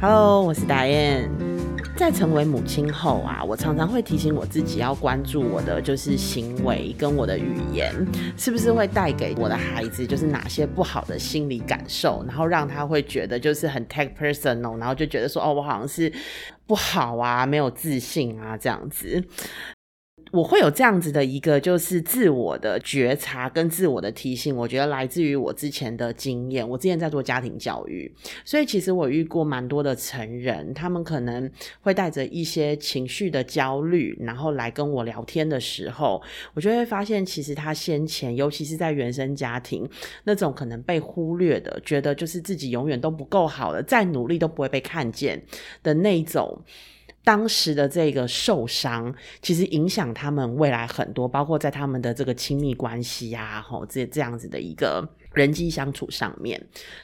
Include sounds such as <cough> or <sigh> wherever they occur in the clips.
Hello，我是达燕。在成为母亲后啊，我常常会提醒我自己要关注我的就是行为跟我的语言，是不是会带给我的孩子就是哪些不好的心理感受，然后让他会觉得就是很 take personal，然后就觉得说哦，我好像是不好啊，没有自信啊这样子。我会有这样子的一个，就是自我的觉察跟自我的提醒，我觉得来自于我之前的经验。我之前在做家庭教育，所以其实我遇过蛮多的成人，他们可能会带着一些情绪的焦虑，然后来跟我聊天的时候，我就会发现，其实他先前，尤其是在原生家庭那种可能被忽略的，觉得就是自己永远都不够好的，再努力都不会被看见的那种。当时的这个受伤，其实影响他们未来很多，包括在他们的这个亲密关系呀，吼这这样子的一个人际相处上面。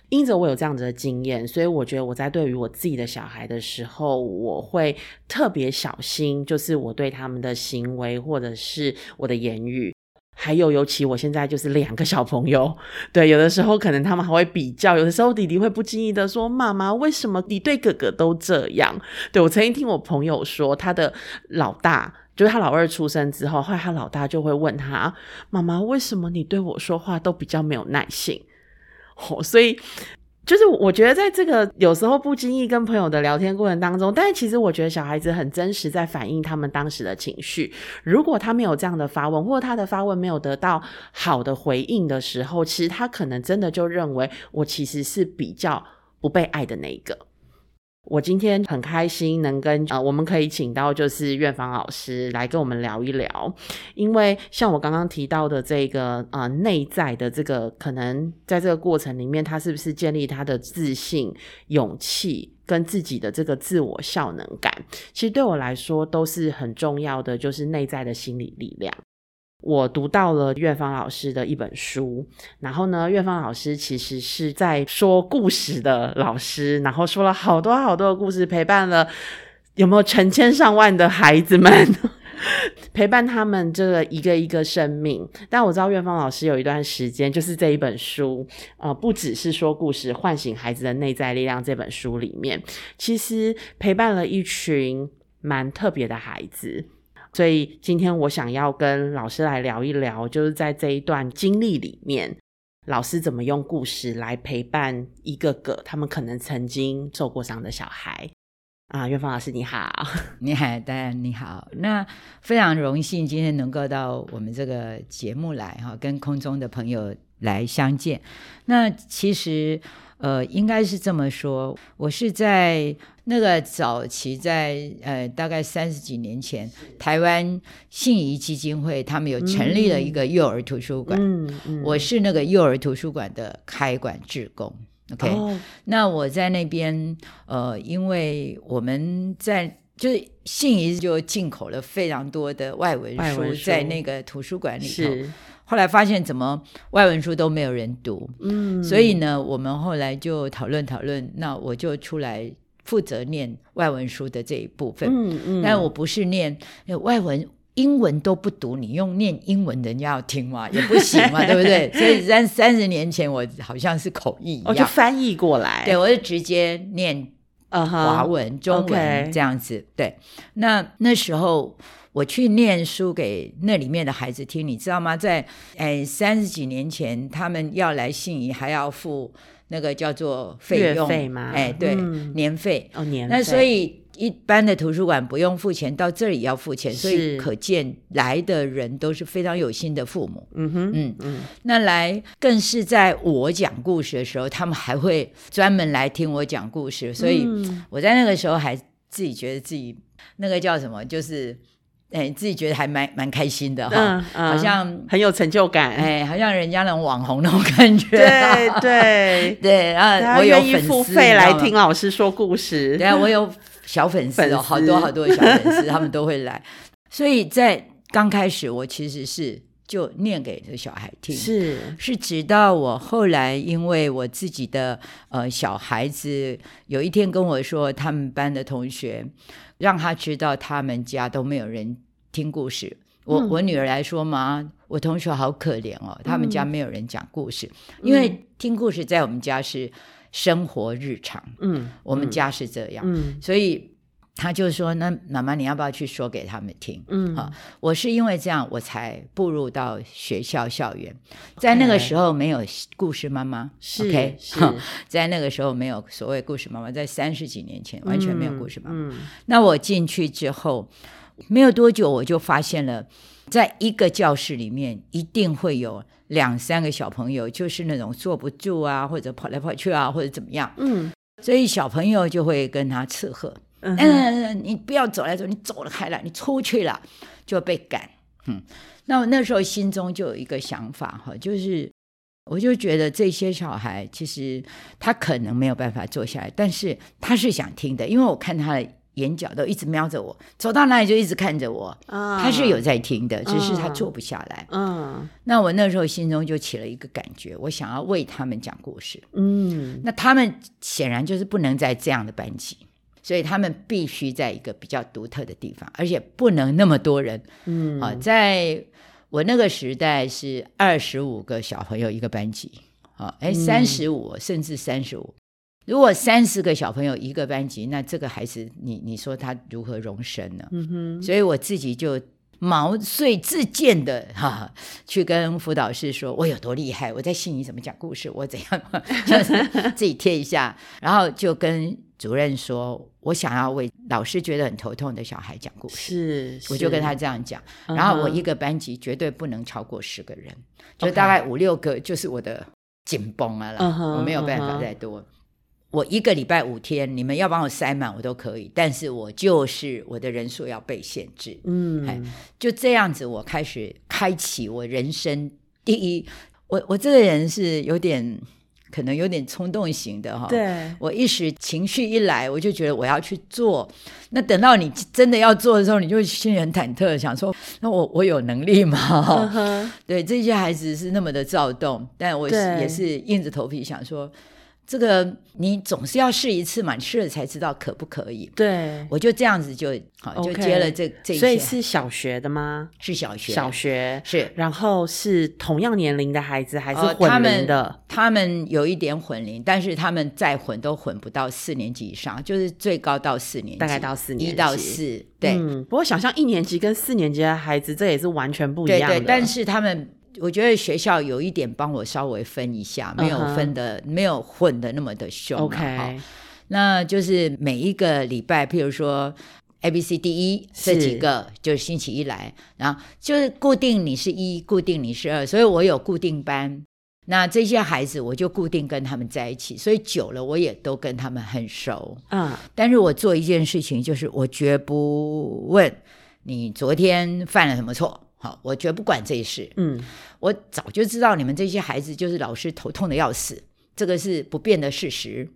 因着我有这样子的经验，所以我觉得我在对于我自己的小孩的时候，我会特别小心，就是我对他们的行为或者是我的言语。还有，尤其我现在就是两个小朋友，对，有的时候可能他们还会比较，有的时候弟弟会不经意的说：“妈妈，为什么你对哥哥都这样？”对我曾经听我朋友说，他的老大就是他老二出生之后，后来他老大就会问他：“妈妈，为什么你对我说话都比较没有耐性？”哦，所以。就是我觉得在这个有时候不经意跟朋友的聊天过程当中，但是其实我觉得小孩子很真实，在反映他们当时的情绪。如果他没有这样的发问，或者他的发问没有得到好的回应的时候，其实他可能真的就认为我其实是比较不被爱的那一个。我今天很开心能跟呃，我们可以请到就是院方老师来跟我们聊一聊，因为像我刚刚提到的这个呃内在的这个可能在这个过程里面，他是不是建立他的自信、勇气跟自己的这个自我效能感，其实对我来说都是很重要的，就是内在的心理力量。我读到了院方老师的一本书，然后呢，院方老师其实是在说故事的老师，然后说了好多好多的故事，陪伴了有没有成千上万的孩子们，<laughs> 陪伴他们这个一个一个生命。但我知道院方老师有一段时间，就是这一本书，呃，不只是说故事，唤醒孩子的内在力量这本书里面，其实陪伴了一群蛮特别的孩子。所以今天我想要跟老师来聊一聊，就是在这一段经历里面，老师怎么用故事来陪伴一个个他们可能曾经受过伤的小孩啊。岳芳老师你好，你好，大 <laughs> 家你好。那非常荣幸今天能够到我们这个节目来哈，跟空中的朋友来相见。那其实。呃，应该是这么说。我是在那个早期，在呃，大概三十几年前，台湾信宜基金会他们有成立了一个幼儿图书馆。嗯嗯，我是那个幼儿图书馆的开馆志工。OK，那我在那边，呃，因为我们在就是信宜就进口了非常多的外文书，在那个图书馆里头。后来发现怎么外文书都没有人读，嗯，所以呢，我们后来就讨论讨论，那我就出来负责念外文书的这一部分，嗯嗯，但我不是念外文，英文都不读，你用念英文人家要听吗？也不行嘛，<laughs> 对不对？所以三三十年前我好像是口译，我就翻译过来，对我就直接念呃华文、中文这样子，对，那那时候。我去念书给那里面的孩子听，你知道吗？在哎三十几年前，他们要来信宜还要付那个叫做费用吗？哎，对，年费哦年。那所以一般的图书馆不用付钱，到这里要付钱，所以可见来的人都是非常有心的父母。嗯哼，嗯嗯。那来更是在我讲故事的时候，他们还会专门来听我讲故事，所以我在那个时候还自己觉得自己那个叫什么，就是。哎，自己觉得还蛮蛮开心的哈，好像很有成就感，哎，好像人家那种网红那种感觉，对对对，然后我有意付费来听老师说故事，对啊，我有小粉丝哦，好多好多的小粉丝，他们都会来，所以在刚开始我其实是就念给这小孩听，是是，直到我后来因为我自己的呃小孩子有一天跟我说，他们班的同学让他知道他们家都没有人。听故事，我我女儿来说嘛，我同学好可怜哦，他们家没有人讲故事，因为听故事在我们家是生活日常。嗯，我们家是这样，嗯。所以他就说：“那妈妈，你要不要去说给他们听？”嗯。啊我是因为这样，我才步入到学校校园。在那个时候没有故事妈妈是 OK，是。在那个时候没有所谓故事妈妈，在三十几年前完全没有故事妈妈。嗯。那我进去之后，没有多久我就发现了，在一个教室里面一定会有两三个小朋友，就是那种坐不住啊，或者跑来跑去啊，或者怎么样，嗯所以小朋友就会跟他斥喝。嗯嗯，你不要走来走，你走了开了，你出去了就被赶。嗯，那我那时候心中就有一个想法哈，就是我就觉得这些小孩其实他可能没有办法坐下来，但是他是想听的，因为我看他的眼角都一直瞄着我，走到哪里就一直看着我，啊他是有在听的，只是他嗯坐不下来。嗯那我那时候心中就起了一个感觉，我想要为他们讲故事。嗯那他们显然就是不能在这样的班级，所以他们必须在一个比较独特的地方，而且不能那么多人。嗯啊，在我那个时代是二十五个小朋友一个班级，啊，哎，三十五甚至三十五。如果三十个小朋友一个班级，那这个孩子，你你说他如何容身呢？嗯哼。所以我自己就毛遂自荐的哈、去跟辅导室说我有多厉害，我在心里怎么讲故事，我怎样，<laughs> 就是自己贴一下，<laughs> 然后就跟主任说，我想要为老师觉得很头痛的小孩讲故事。是，我就跟他这样讲，然后我一个班级绝对不能超过十个人，就大概五六个就是我的紧绷啊我没有办法再多。我一个礼拜五天，你们要帮我塞满我都可以，但是我就是我的人数要被限制。哎嗯就这样子，我开始开启我人生第一。我我这个人是有点可能有点冲动型的哈。。对，我一时情绪一来，我就觉得我要去做。那等到你真的要做的时候，你就心里很忐忑，想说：那我我有能力嗯吗？哼对，这些孩子是那么的躁动，但我是也是硬着头皮想说，这个你总是要试一次嘛，你试了才知道可不可以。对，我就这样子就好，就接了这这一所以是小学的吗？是小学小学，是然后是同样年龄的孩子还是呃他混龄们的？他们有一点混龄，但是他们再混都混不到四年级以上，就是最高到四年级，大概到四年级一到四，对、嗯，不过想象一年级跟四年级的孩子，这也是完全不一样的。对对，但是他们。我觉得学校有一点帮我稍微分一下，没有分的、没有混的那么的凶、啊。OK，那就是每一个礼拜，譬如说 A、B、C、D、E 这几个，就是星期一来，然后就是固定你是一，固定你是二，所以我有固定班。那这些孩子我就固定跟他们在一起，所以久了我也都跟他们很熟。嗯但是我做一件事情，就是我绝不问你昨天犯了什么错，好，我绝不管这事。嗯我早就知道你们这些孩子就是老师头痛的要死，这个是不变的事实。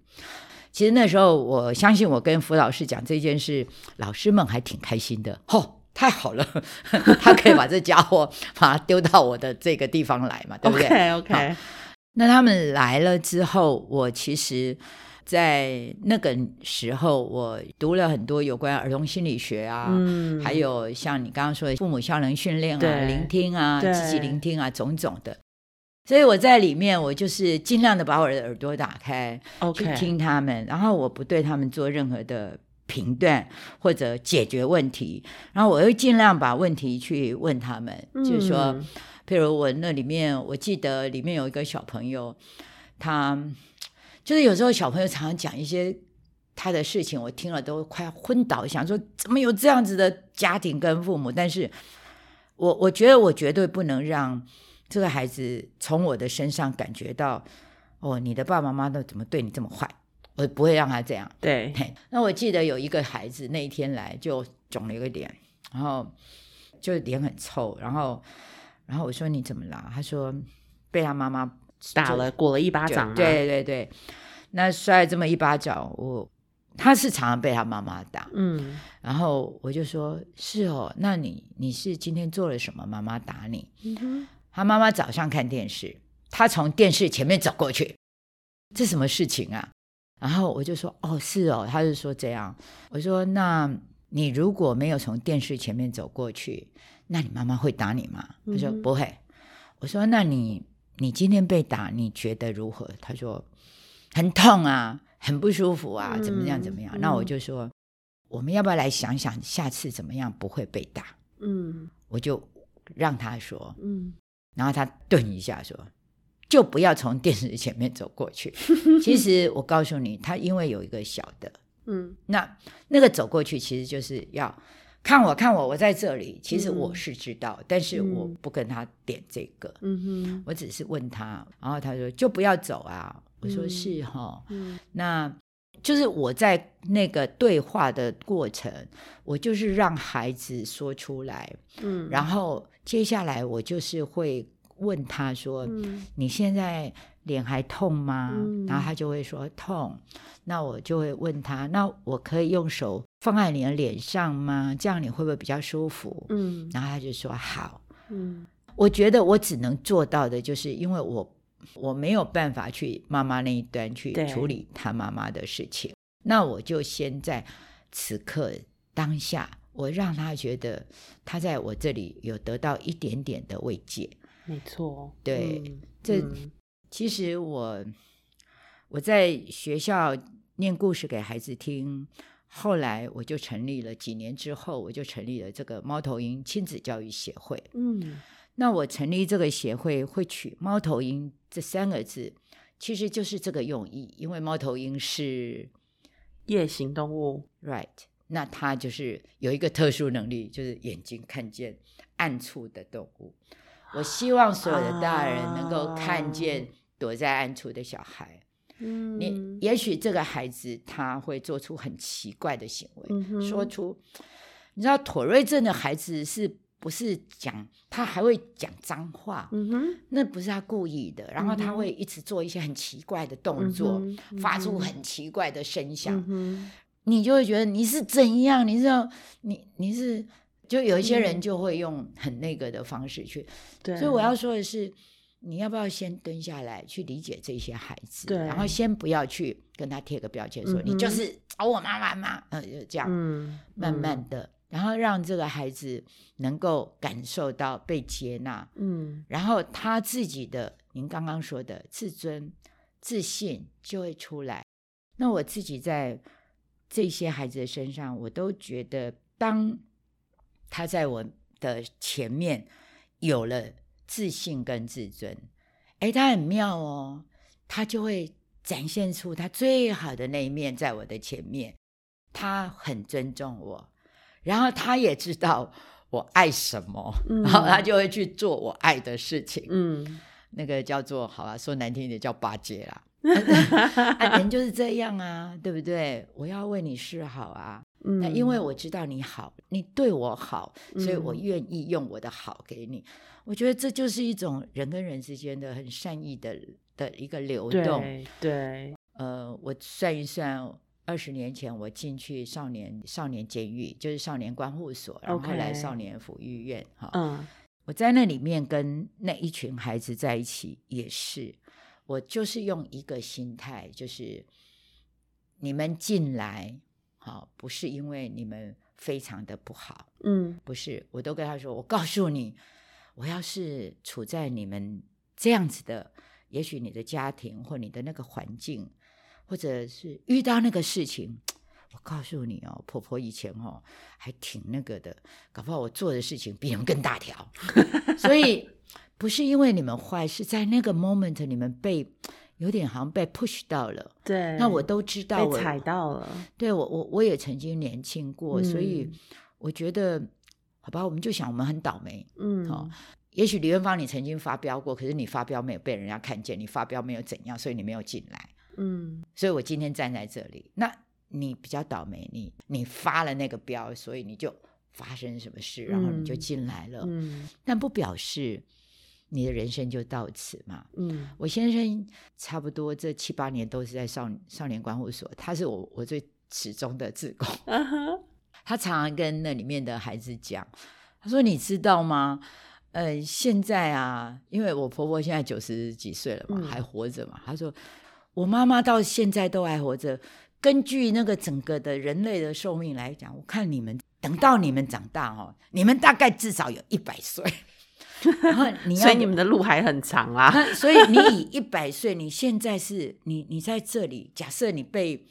其实那时候，我相信我跟辅导师讲这件事，老师们还挺开心的。吼、太好了，<laughs> 他可以把这家伙 <laughs> 把他丢到我的这个地方来嘛，对不对，OK OK，那他们来了之后，我其实，在那个时候，我读了很多有关儿童心理学啊，嗯，还有像你刚刚说的父母效能训练啊、聆听啊、积极聆听啊，种种的。所以我在里面，我就是尽量的把我的耳朵打开，去听他们，然后我不对他们做任何的评断或者解决问题，然后我会尽量把问题去问他们，就是说，嗯譬如我那里面，我记得里面有一个小朋友，他就是有时候小朋友常常讲一些他的事情，我听了都快要昏倒，想说怎么有这样子的家庭跟父母，但是我我觉得我绝对不能让这个孩子从我的身上感觉到，哦，你的爸爸妈妈都怎么对你这么坏，我不会让他这样。对，那我记得有一个孩子那一天来就肿了一个脸，然后就脸很臭，然后然后我说你怎么了？他说被他妈妈打了过了一巴掌嘛，对对对，那摔了这么一巴掌，我他是常常被他妈妈打，嗯然后我就说是哦，那你你是今天做了什么？妈妈打你？嗯他妈妈早上看电视，他从电视前面走过去，这什么事情啊？然后我就说哦是哦，他就说这样，我说那你如果没有从电视前面走过去，那你妈妈会打你吗？他说嗯不会。我说那你你今天被打，你觉得如何？他说很痛啊，很不舒服啊，怎么样怎么样？嗯那我就说，我们要不要来想想下次怎么样不会被打？嗯我就让他说，嗯然后他顿一下说。就不要从电视前面走过去。<laughs> 其实我告诉你，他因为有一个小的，嗯那那个走过去，其实就是要看我看我，我在这里。其实我是知道，但是我嗯。不跟他点这个，嗯哼。我只是问他，然后他说就不要走啊。我说嗯。是哈，嗯。那就是我在那个对话的过程，我就是让孩子说出来，嗯，然后接下来我就是会问他说：“嗯。你现在脸还痛吗？”嗯然后他就会说痛。那我就会问他：“那我可以用手放在你的脸上吗？这样你会不会比较舒服？”嗯然后他就说：“好。”嗯我觉得我只能做到的就是，因为我我没有办法去妈妈那一端去处理他妈妈的事情，那我就先在此刻当下，我让他觉得他在我这里有得到一点点的慰藉。没错，对嗯这嗯其实我我在学校念故事给孩子听，后来我就成立了，几年之后我就成立了这个猫头鹰亲子教育协会。嗯那我成立这个协会会取“猫头鹰”这三个字，其实就是这个用意，因为猫头鹰是夜行动物，right，那它就是有一个特殊能力，就是眼睛看见暗处的动物。我希望所有的大人能够看见躲在暗处的小孩。嗯你也许这个孩子他会做出很奇怪的行为，嗯说出，你知道妥瑞症的孩子是不是讲他还会讲脏话？嗯哼那不是他故意的，然后他会一直做一些很奇怪的动作，发出很奇怪的声响，嗯你就会觉得你是怎样？你知道你你是就有一些人嗯就会用很那个的方式去，对，所以我要说的是，你要不要先蹲下来去理解这些孩子，然后先不要去跟他贴个标签说、嗯你就是找我妈妈嘛，嗯，就这样，嗯慢慢的，然后让这个孩子能够感受到被接纳，嗯。然后他自己的您刚刚说的自尊、自信就会出来。那我自己在这些孩子的身上，我都觉得，当他在我的前面有了自信跟自尊，哎，他很妙哦，他就会展现出他最好的那一面在我的前面。他很尊重我，然后他也知道我爱什么，嗯然后他就会去做我爱的事情。嗯那个叫做好啊，说难听一点叫巴结啦。<laughs> 啊，人就是这样啊，对不对？我要为你示好啊，嗯那因为我知道你好，你对我好，所以我嗯愿意用我的好给你。我觉得这就是一种人跟人之间的很善意的的一个流动。对对，呃，我算一算，二十年前我进去少年少年监狱，就是少年关护所，然后后来少年抚育院，哈、嗯我在那里面跟那一群孩子在一起，也是我就是用一个心态，就是你们进来，好，不是因为你们非常的不好，嗯。不是，我都跟他说，我告诉你，我要是处在你们这样子的，也许你的家庭或你的那个环境，或者是遇到那个事情，我告诉你哦，婆婆以前哦还挺那个的，搞不好我做的事情比你们更大条，<laughs> 所以不是因为你们坏，是在那个 moment 你们被有点好像被 push 到了，对，那我都知道我被踩到了，对我我我也曾经年轻过，所以嗯我觉得，好吧，我们就想我们很倒霉。嗯。好。也许李元芳你曾经发飙过，可是你发飙没有被人家看见，你发飙没有怎样，所以你没有进来。嗯。所以我今天站在这里，那你比较倒霉，你你发了那个飙，所以你就发生什么事，然后你就嗯。进来了，嗯。但不表示你的人生就到此嘛。嗯我先生差不多这七八年都是在少少年关护所，他是我我最始终的志工。<laughs> 他常常跟那里面的孩子讲，他说：“你知道吗？呃，现在啊，因为我婆婆现在九十几岁了嘛，嗯还活着嘛。他说，我妈妈到现在都还活着。根据那个整个的人类的寿命来讲，我看你们等到你们长大哦，你们大概至少有一百岁。然后你要所以你们的路还很长啊。那所以你以一百岁，你现在是你你在这里，假设你被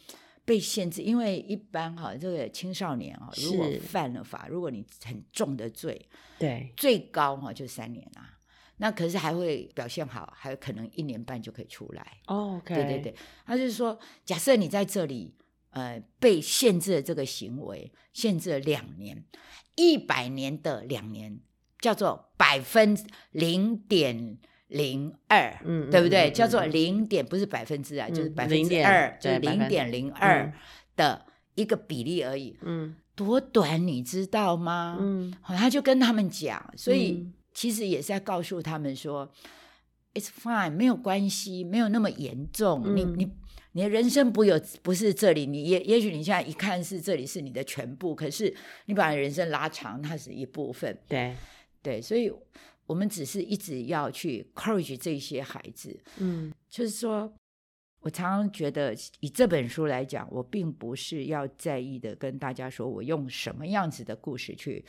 被限制，因为一般哈这个青少年啊，如果犯了法，如果你很重的罪，对，最高哈就三年啊。那可是还会表现好，还有可能一年半就可以出来。哦对对对，他就是说，假设你在这里，呃，被限制了这个行为，限制了两年，一百年的两年，叫做百分零点零二，嗯对不对？嗯嗯叫做嗯零点，不是百分之啊，就是嗯百分之二，就是零点零二嗯的一个比例而已，嗯多短，你知道吗？他就跟他们讲，所以嗯其实也是在告诉他们说，it's fine，没有关系，没有那么严重。你嗯你你的人生不有不是这里，你也也许你现在一看是这里是你的全部，可是你把人生拉长，它是一部分。对，对，所以我们只是一直要去 encourage 这些孩子，嗯就是说。我常常觉得，以这本书来讲，我并不是要在意的跟大家说我用什么样子的故事去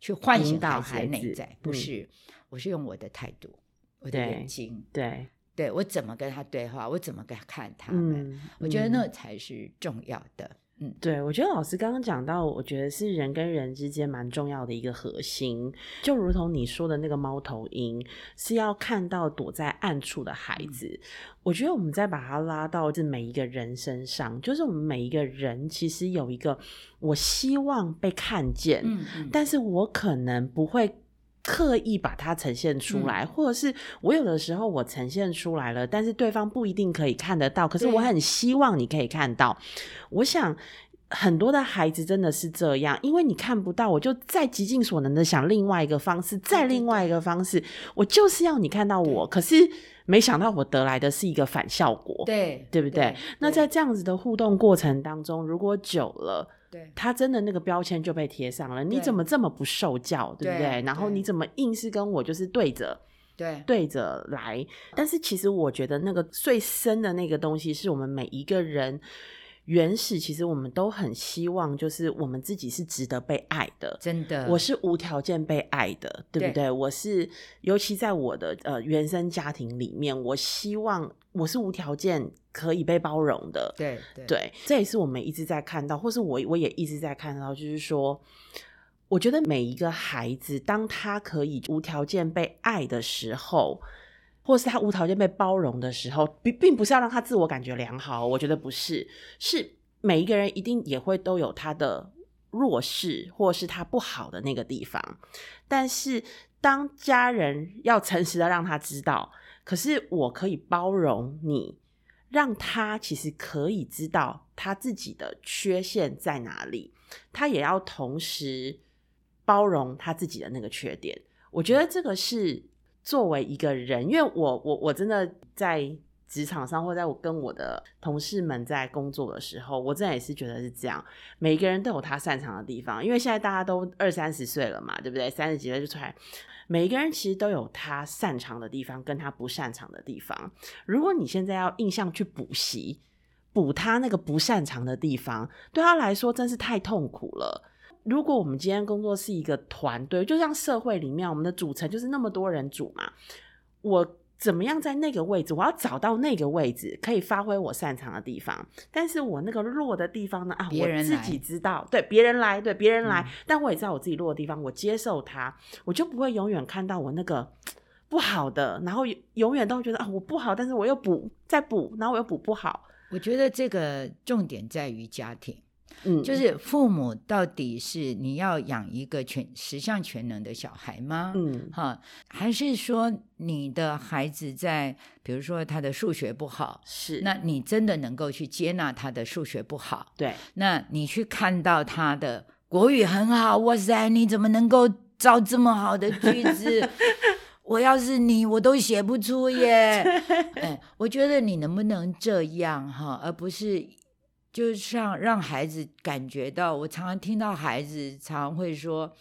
去唤醒引导孩内在，不嗯是，我是用我的态度，我的眼睛，对，对我怎么跟他对话，我怎么跟他看他们，嗯，我觉得嗯那才是重要的。嗯，对，我觉得老师刚刚讲到，我觉得是人跟人之间蛮重要的一个核心，就如同你说的那个猫头鹰，是要看到躲在暗处的孩嗯。子。我觉得我们再把它拉到这每一个人身上，就是我们每一个人其实有一个，我希望被看见，嗯嗯，但是我可能不会刻意把它呈现出来，嗯或者是我有的时候我呈现出来了，但是对方不一定可以看得到，可是我很希望你可以看到。我想。很多的孩子真的是这样，因为你看不到，我就再极尽所能的想另外一个方式，再另外一个方式，我就是要你看到我。可是没想到我得来的是一个反效果，对对不对？那在这样子的互动过程当中，如果久了，对他真的那个标签就被贴上了，你怎么这么不受教，对不对对？然后你怎么硬是跟我就是对着对对着来？但是其实我觉得那个最深的那个东西，是我们每一个人原始，其实我们都很希望，就是我们自己是值得被爱的。真的，我是无条件被爱的，对不对对？我是，尤其在我的呃原生家庭里面，我希望我是无条件可以被包容的。对对对，这也是我们一直在看到，或是我我也一直在看到，就是说，我觉得每一个孩子，当他可以无条件被爱的时候，或是他无条件被包容的时候，并并不是要让他自我感觉良好，我觉得不是，是每一个人一定也会都有他的弱势，或是他不好的那个地方，但是当家人要诚实的让他知道，可是我可以包容你。让他其实可以知道他自己的缺陷在哪里，他也要同时包容他自己的那个缺点。我觉得这个是作为一个人，因为我我我真的在职场上，或在我跟我的同事们在工作的时候，我真的也是觉得是这样。每个人都有他擅长的地方，因为现在大家都二三十岁了嘛，对不对？三十几岁就出来。每一个人其实都有他擅长的地方，跟他不擅长的地方。如果你现在要印象去补习，补他那个不擅长的地方，对他来说真是太痛苦了。如果我们今天工作是一个团队，就像社会里面我们的组成就是那么多人组嘛，我怎么样在那个位置，我要找到那个位置可以发挥我擅长的地方，但是我那个弱的地方呢啊，我自己知道，对别人来，对别人来，嗯但我也知道我自己弱的地方，我接受它，我就不会永远看到我那个不好的，然后永远都觉得啊我不好，但是我又补再补，然后我又补不好，我觉得这个重点在于家庭。嗯，就是父母到底是你要养一个全十项全能的小孩吗？嗯哈，还是说你的孩子在比如说他的数学不好，是那你真的能够去接纳他的数学不好？对那你去看到他的国语很好，哇塞，你怎么能够造这么好的句子？<laughs> 我要是你，我都写不出耶。<laughs> 哎，我觉得你能不能这样哈，而不是就像让孩子感觉到，我常常听到孩子常会说，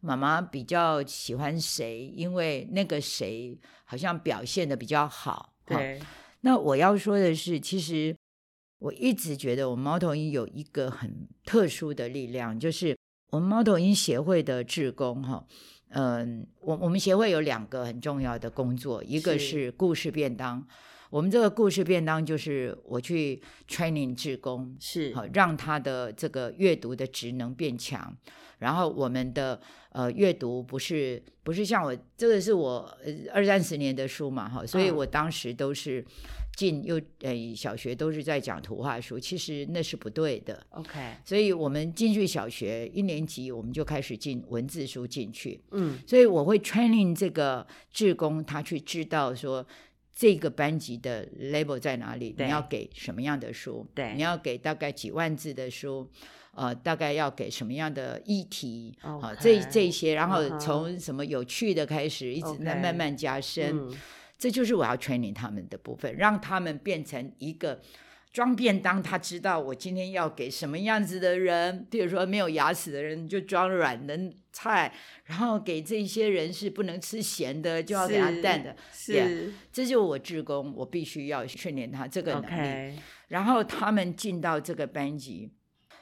妈妈比较喜欢谁，因为那个谁好像表现的比较好。哈对，那我要说的是，其实我一直觉得我们猫头鹰有一个很特殊的力量，就是我们猫头鹰协会的志工哈，嗯，我我们协会有两个很重要的工作，一个是是故事便当。我们这个故事便当就是我去 training 志工，是好让他的这个阅读的职能变强。然后我们的呃阅读不是不是像我这个是我呃二三十年的书嘛哈，所以嗯我当时都是进又呃小学都是在讲图画书，其实那是不对的。OK，所以我们进去小学一年级，我们就开始进文字书进去。嗯所以我会 training 这个志工，他去知道说这个班级的 label 在哪里，你要给什么样的书，对。你要给大概几万字的书。呃，大概要给什么样的议题好、这这些，然后从什么有趣的开始，一直 OK 慢慢慢加深。嗯。这就是我要 training 他们的部分，让他们变成一个装便当。他知道我今天要给什么样子的人，比如说没有牙齿的人就装软的菜，然后给这些人是不能吃咸的，就要给他是淡的。是 Yeah，这就是我志工，我必须要训练他这个能力。然后他们进到这个班级，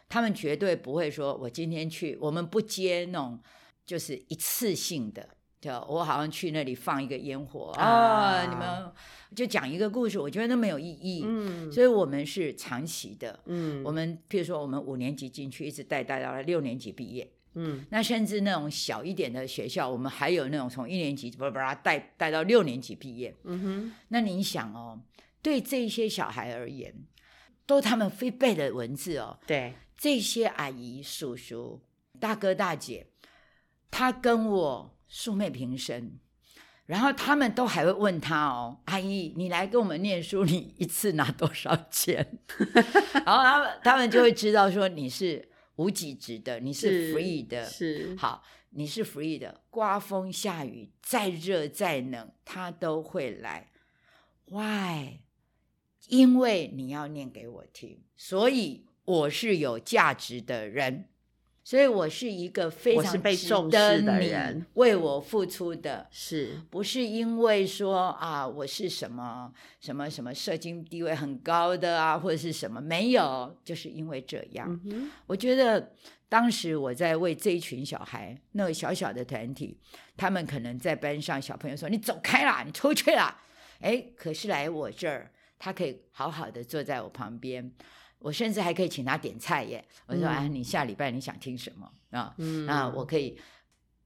他们绝对不会说，我今天去，我们不接那种就是一次性的，就我好像去那里放一个烟火啊、啊你们就讲一个故事，我觉得那没有意义。嗯所以我们是长期的，嗯我们譬如说我们五年级进去，一直带带到了六年级毕业。嗯那甚至那种小一点的学校，我们还有那种从一年级把把它带带到六年级毕业。嗯哼，那你想哦，对这些小孩而言，都他们非背的文字哦，对，这些阿姨、叔叔、大哥、大姐，他跟我素昧平生，然后他们都还会问他哦，阿姨，你来跟我们念书，你一次拿多少钱？<laughs> 然后他们他们就会知道说你是无给职的，你是 free 的，是好，你是 free 的，刮风下雨，再热再冷，他都会来。Why？因为你要念给我听，所以我是有价值的人，所以我是一个非常重视的人为我付出的。是不是因为说啊，我是什么什么什么社经地位很高的啊，或者是什么没有，就是因为这样。嗯我觉得当时我在为这一群小孩，那个小小的团体，他们可能在班上，小朋友说：“你走开啦，你出去啦。”哎，可是来我这儿，他可以好好的坐在我旁边，我甚至还可以请他点菜耶。我说：“嗯啊，你下礼拜你想听什么啊？嗯那我可以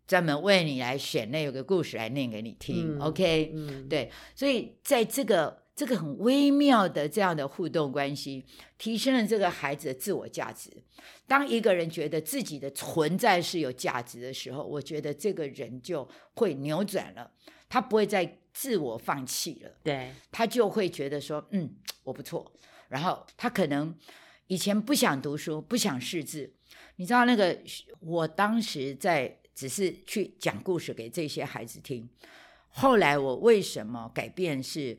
专门为你来选那有个故事来念给你听。嗯 OK，嗯对，所以在这个这个很微妙的这样的互动关系，提升了这个孩子的自我价值。当一个人觉得自己的存在是有价值的时候，我觉得这个人就会扭转了，他不会再自我放弃了，对，他就会觉得说，嗯，我不错。然后他可能以前不想读书，不想识字，你知道那个，我当时在只是去讲故事给这些孩子听。后来我为什么改变是？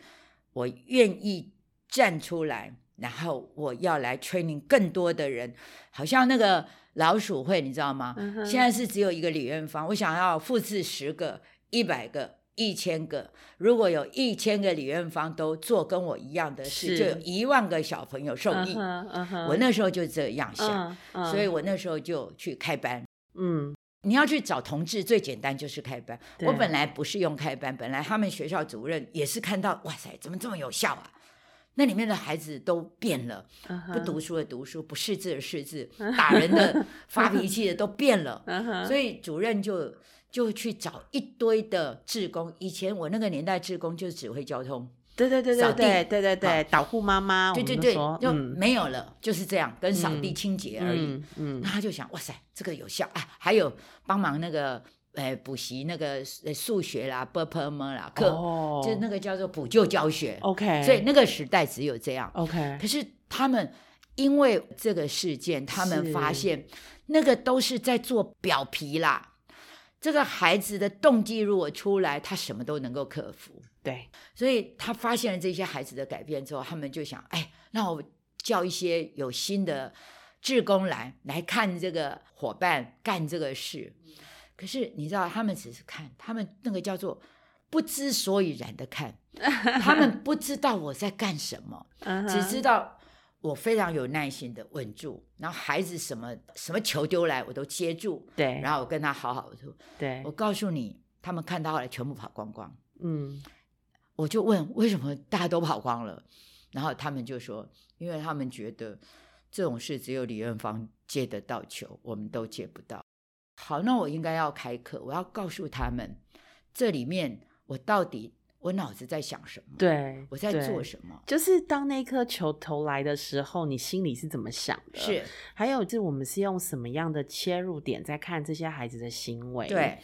我愿意站出来，然后我要来 training 更多的人，好像那个老鼠会，你知道吗？嗯现在是只有一个李元芳，我想要复制十个、一百个、一千个。如果有一千个李元芳都做跟我一样的事，就有一万个小朋友受益。我那时候就这样想，所以我那时候就去开班。嗯你要去找同志，最简单就是开班。我本来不是用开班，本来他们学校主任也是看到，哇塞，怎么这么有效啊？那里面的孩子都变了，不读书的读书，不识字的识字，打人的、发脾气的都变了。所以主任就就去找一堆的志工。以前我那个年代，志工就是指挥交通，对对对对对对对对，导护妈妈，对对对，就没有了，就是这样，跟扫地嗯清洁而已。嗯嗯那他就想，哇塞，这个有效啊！还有帮忙那个呃补习那个呃数学啦、b p m 啦课，哦就那个叫做补救教学。OK，所以那个时代只有这样。OK 可是他们因为这个事件，他们是发现那个都是在做表皮啦。这个孩子的动机如果出来，他什么都能够克服。对，所以他发现了这些孩子的改变之后，他们就想，哎，那我叫一些有心的志工来来看这个伙伴干这个事。可是你知道，他们只是看，他们那个叫做不知所以然的看，<laughs> 他们不知道我在干什么，只知道我非常有耐心的稳住，然后孩子什么什么球丢来我都接住，对，然后我跟他好好的说，对我，告诉你，他们看到后来全部跑光光。嗯我就问为什么大家都跑光了，然后他们就说，因为他们觉得这种事只有李润芳接得到球，我们都接不到。好，那我应该要开课，我要告诉他们，这里面我到底我脑子在想什么，对，我在做什么。就是当那颗球投来的时候，你心里是怎么想的？，是还有就是我们是用什么样的切入点在看这些孩子的行为？对，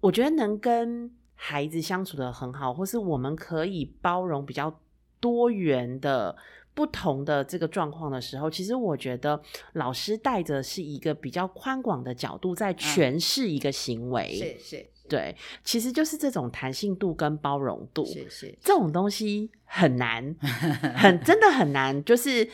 我觉得能跟孩子相处的很好，或是我们可以包容比较多元的。不同的这个状况的时候，其实我觉得老师带着是一个比较宽广的角度在诠释一个行为，是是对，其实就是这种弹性度跟包容度，是是，这种东西很难，<laughs> 很真的很难，就是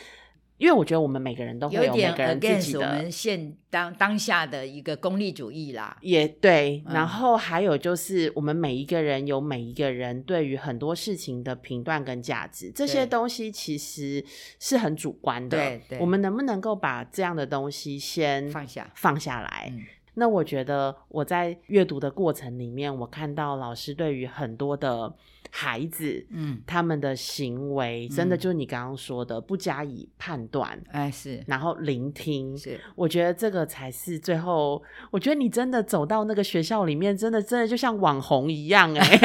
因为我觉得我们每个人都会有每个人自己 against 我的们现当当下的一个功利主义啦。也对，嗯然后还有就是我们每一个人有每一个人对于很多事情的评断跟价值，这些对东西其实是很主观的。对对我们能不能够把这样的东西先放下放下来？嗯那我觉得我在阅读的过程里面，我看到老师对于很多的孩子，嗯，他们的行为，真的嗯。就是你刚刚说的，不加以判断，哎是。然后聆听。是，我觉得这个才是最后，我觉得你真的走到那个学校里面，真的真的就像网红一样哎、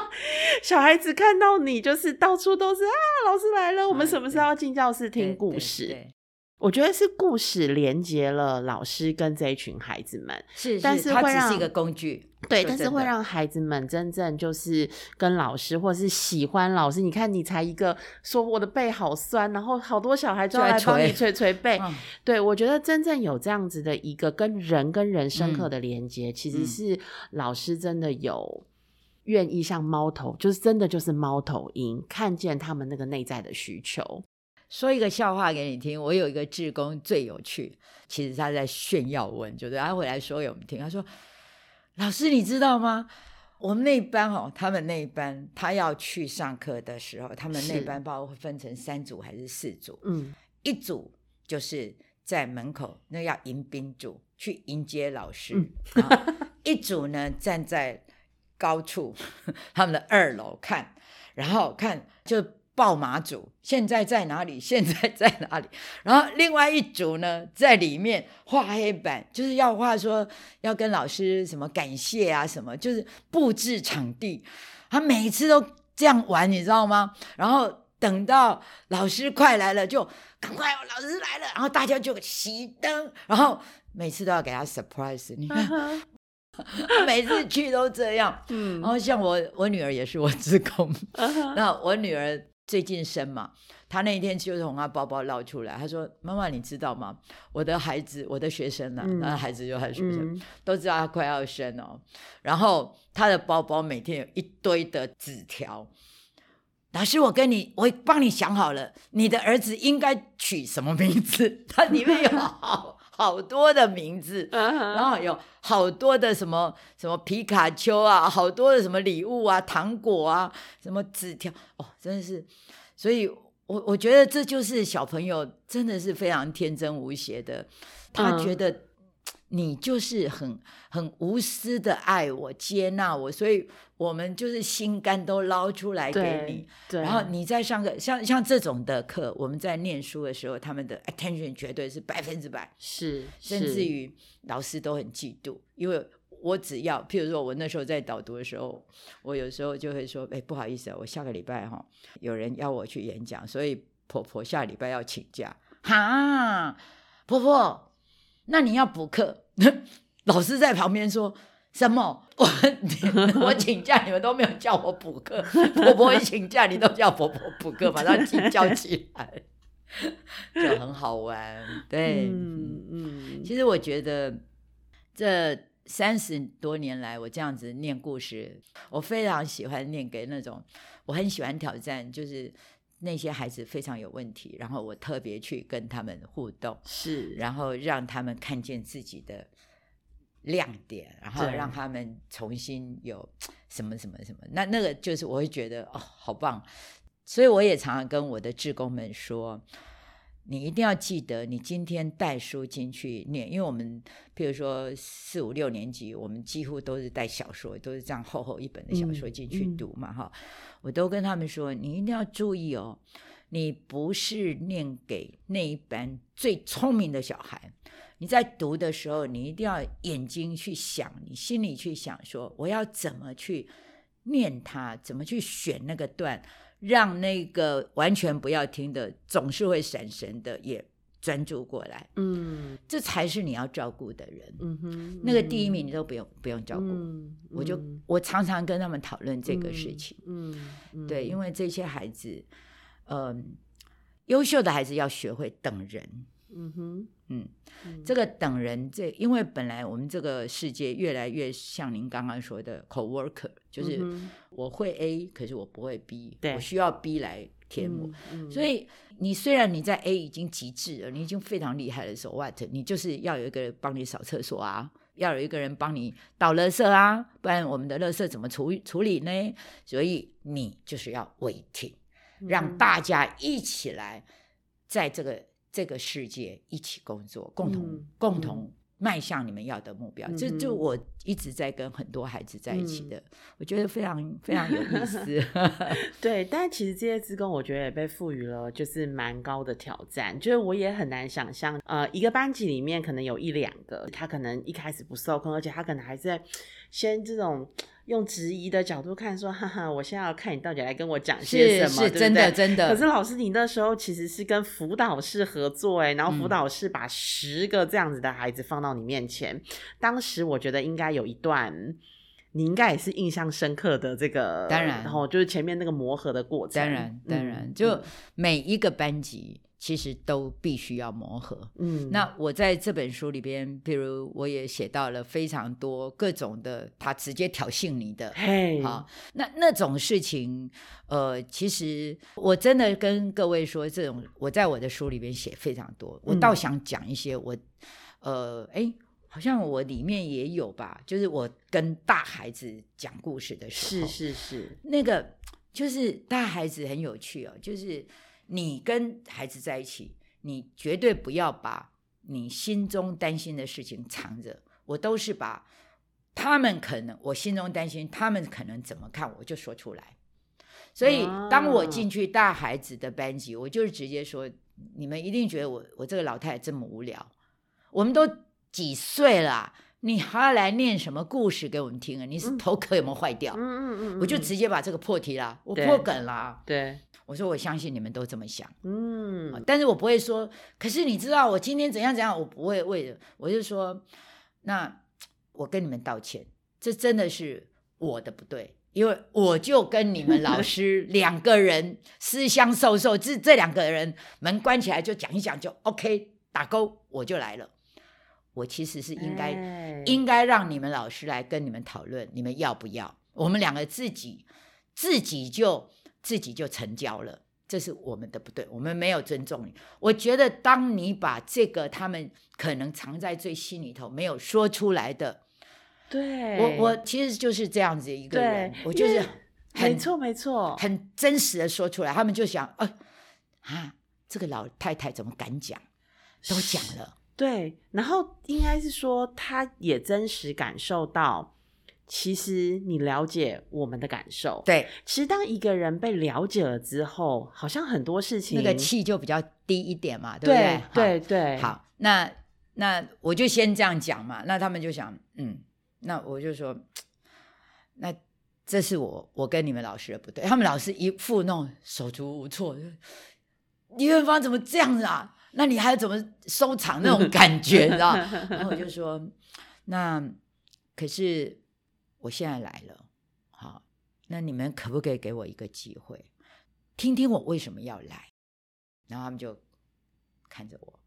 <laughs> 小孩子看到你就是到处都是啊，老师来了，我们啊什么时候要进教室对听故对事？对我觉得是故事连接了老师跟这一群孩子们，是，但是它只是一个工具，对，但是会让孩子们真正就是跟老师，或是喜欢老师。你看，你才一个说我的背好酸，然后好多小孩就要来帮你捶捶捶背。嗯对我觉得真正有这样子的一个跟人跟人深刻嗯的连接，其实嗯是老师真的有愿意像猫头，就是真的就是猫头鹰，看见他们那个内在的需求。说一个笑话给你听。我有一个志工最有趣，其实他在炫耀文，就是他回来说给我们听。他说：“老师，你知道吗？我们那班哦，他们那班他要去上课的时候，他们那班不知道会分成三组还是四组，嗯，一组就是在门口那要迎宾组去迎接老师，一组呢站在高处 <laughs> 他们的二楼看，然后看就报马组现在在哪里，<laughs> 现在在哪里，然后另外一组呢在里面画黑板，就是要画说要跟老师什么感谢啊什么，就是布置场地，他每次都这样玩，你知道吗？然后。等到老师快来了，就赶快哦，老师来了，然后大家就熄灯，然后每次都要给他 surprise。你看，<laughs> 每次去都这样。嗯然后像我，我女儿也是我职工，那我女儿最近生嘛，他那一天就从他包包捞出来，他说：“妈妈，你知道吗？我的孩子，我的学生呢、啊，嗯那孩子就他的学生，嗯都知道他快要生哦。然后他的包包每天有一堆的纸条。老师，我跟你，我帮你想好了，你的儿子应该取什么名字？<laughs> 他里面有好好多的名字，然后有好多的什么什么皮卡丘啊，好多的什么礼物啊、糖果啊、什么纸条，哦，真的是，所以我我觉得这就是小朋友真的是非常天真无邪的，他嗯。觉得你就是很很无私的爱我、接纳我，所以我们就是心肝都捞出来给你。对，然后你在上课，像像这种的课，我们在念书的时候，他们的 attention 绝对是百分之百。是甚至于老师都很嫉妒，因为我只要，譬如说我那时候在导读的时候，我有时候就会说，哎，不好意思啊，我下个礼拜哈有人要我去演讲，所以婆婆下礼拜要请假。哈，婆婆，那你要补课？<laughs> 老师在旁边说。什么？我 <laughs> 我请假，你们都没有叫我补课。婆婆一请假，你都叫婆婆补课，把她请叫起来，<laughs> 就很好玩。对，嗯嗯，其实我觉得这三十多年来，我这样子念故事，我非常喜欢念给那种我很喜欢挑战，就是那些孩子非常有问题，然后我特别去跟他们互动，是，然后让他们看见自己的亮点，然后让他们重新有什么什么什么，那那个就是我会觉得哦，好棒。所以我也常常跟我的志工们说，你一定要记得，你今天带书进去念，因为我们譬如说四五六年级，我们几乎都是带小说，都是这样厚厚一本的小说进去读嘛，哈。我都跟他们说，你一定要注意哦，你不是念给那一班最聪明的小孩，你在读的时候，你一定要眼睛去想，你心里去想，说我要怎么去念它，怎么去选那个段。让那个完全不要听的，总是会闪神的，也专注过来。嗯，这才是你要照顾的人。嗯哼，那个第一名你都不用不用照顾。我就我常常跟他们讨论这个事情。嗯，对，因为这些孩子，嗯，优秀的孩子要学会等人。嗯哼，嗯，这个等人，这因为本来我们这个世界越来越像您刚刚说的 co-worker，就是我会 A，可是我不会 B，我需要 B 来填我。所以你虽然你在 A 已经极致了，你已经非常厉害的时候，what？你就是要有一个人帮你扫厕所啊，要有一个人帮你倒垃圾啊，不然我们的垃圾怎么处处理呢？所以你就是要 waiting，让大家一起来在这个。这个世界一起工作，共同共同迈向你们要的目标。这就我一直在跟很多孩子在一起的，我觉得非常非常有意思。<laughs> 对，但其实这些职工，我觉得也被赋予了就是蛮高的挑战。就是我也很难想象，呃，一个班级里面可能有一两个，他可能一开始不受控，而且他可能还在先这种。用质疑的角度看，说哈哈，我现在要看你到底来跟我讲些什么，是真的真的。可是老师，你那时候其实是跟辅导室合作，哎，然后辅导室把十个这样子的孩子放到你面前，当时我觉得应该有一段，你应该也是印象深刻的这个，当然，然后就是前面那个磨合的过程，当然当然，就每一个班级。其实都必须要磨合。嗯，那我在这本书里边，比如我也写到了非常多各种的，他直接挑衅你的，好，那那种事情，呃，其实我真的跟各位说，这种我在我的书里边写非常多。我倒想讲一些，我，呃，哎，好像我里面也有吧，就是我跟大孩子讲故事的时候，是是是，那个就是大孩子很有趣哦，就是。你跟孩子在一起，你绝对不要把你心中担心的事情藏着。我都是把他们可能我心中担心，他们可能怎么看，我就说出来。所以当我进去大孩子的班级，我就是直接说：你们一定觉得我我这个老太太这么无聊。我们都几岁了，你还要来念什么故事给我们听啊？你是头壳有没有坏掉？嗯嗯嗯，我就直接把这个破题了，我破梗了。对。我说我相信你们都这么想，嗯，但是我不会说。可是你知道我今天怎样怎样，我不会为了，我就说，那我跟你们道歉，这真的是我的不对，因为我就跟你们老师 <laughs> 两个人私相授受，这这两个人门关起来就讲一讲就 OK 打勾，我就来了。我其实是应该应该让你们老师来跟你们讨论，你们要不要？我们两个自己自己就。自己就成交了，这是我们的不对，我们没有尊重你。我觉得，当你把这个他们可能藏在最心里头没有说出来的，对我，我其实就是这样子一个人，我就是没错没错，很真实的说出来，他们就想，呃啊，这个老太太怎么敢讲？都讲了，对，然后应该是说，他也真实感受到。其实你了解我们的感受，对。其实当一个人被了解了之后，好像很多事情那个气就比较低一点嘛，对不对？对对。好，那那我就先这样讲嘛。那他们就想，嗯，那我就说，那这是我我跟你们老师的不对。他们老师一副那种手足无措，李元芳怎么这样子啊？那你还怎么收场那种感觉，你知道？<laughs> 然后我就说，那可是。我现在来了，好，那你们可不可以给我一个机会，听听我为什么要来？然后他们就看着我，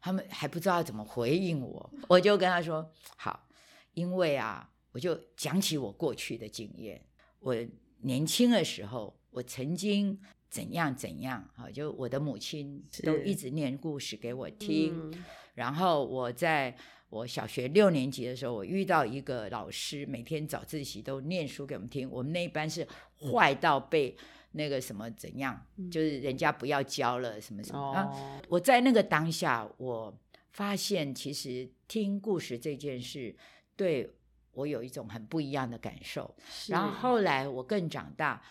他们还不知道怎么回应我，我就跟他说：“好，因为啊，我就讲起我过去的经验，我年轻的时候，我曾经怎样怎样啊，就我的母亲都一直念故事给我听，然后我在。”我小学六年级的时候，我遇到一个老师，每天早自习都念书给我们听。我们那一班是坏到被那个什么怎样，就是人家不要教了什么什么。我在那个当下，我发现其实听故事这件事对我有一种很不一样的感受。然后后来我更长大，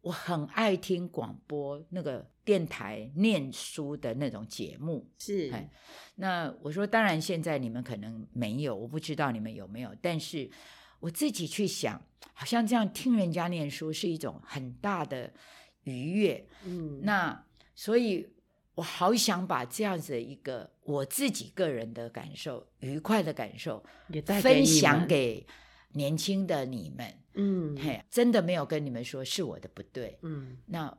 我很爱听广播那个电台念书的那种节目。是哎那我说，当然现在你们可能没有，我不知道你们有没有，但是我自己去想，好像这样听人家念书是一种很大的愉悦。嗯那所以，我好想把这样子的一个我自己个人的感受、愉快的感受也带分享们给年轻的你们。嗯嘿，真的没有跟你们说是我的不对，嗯那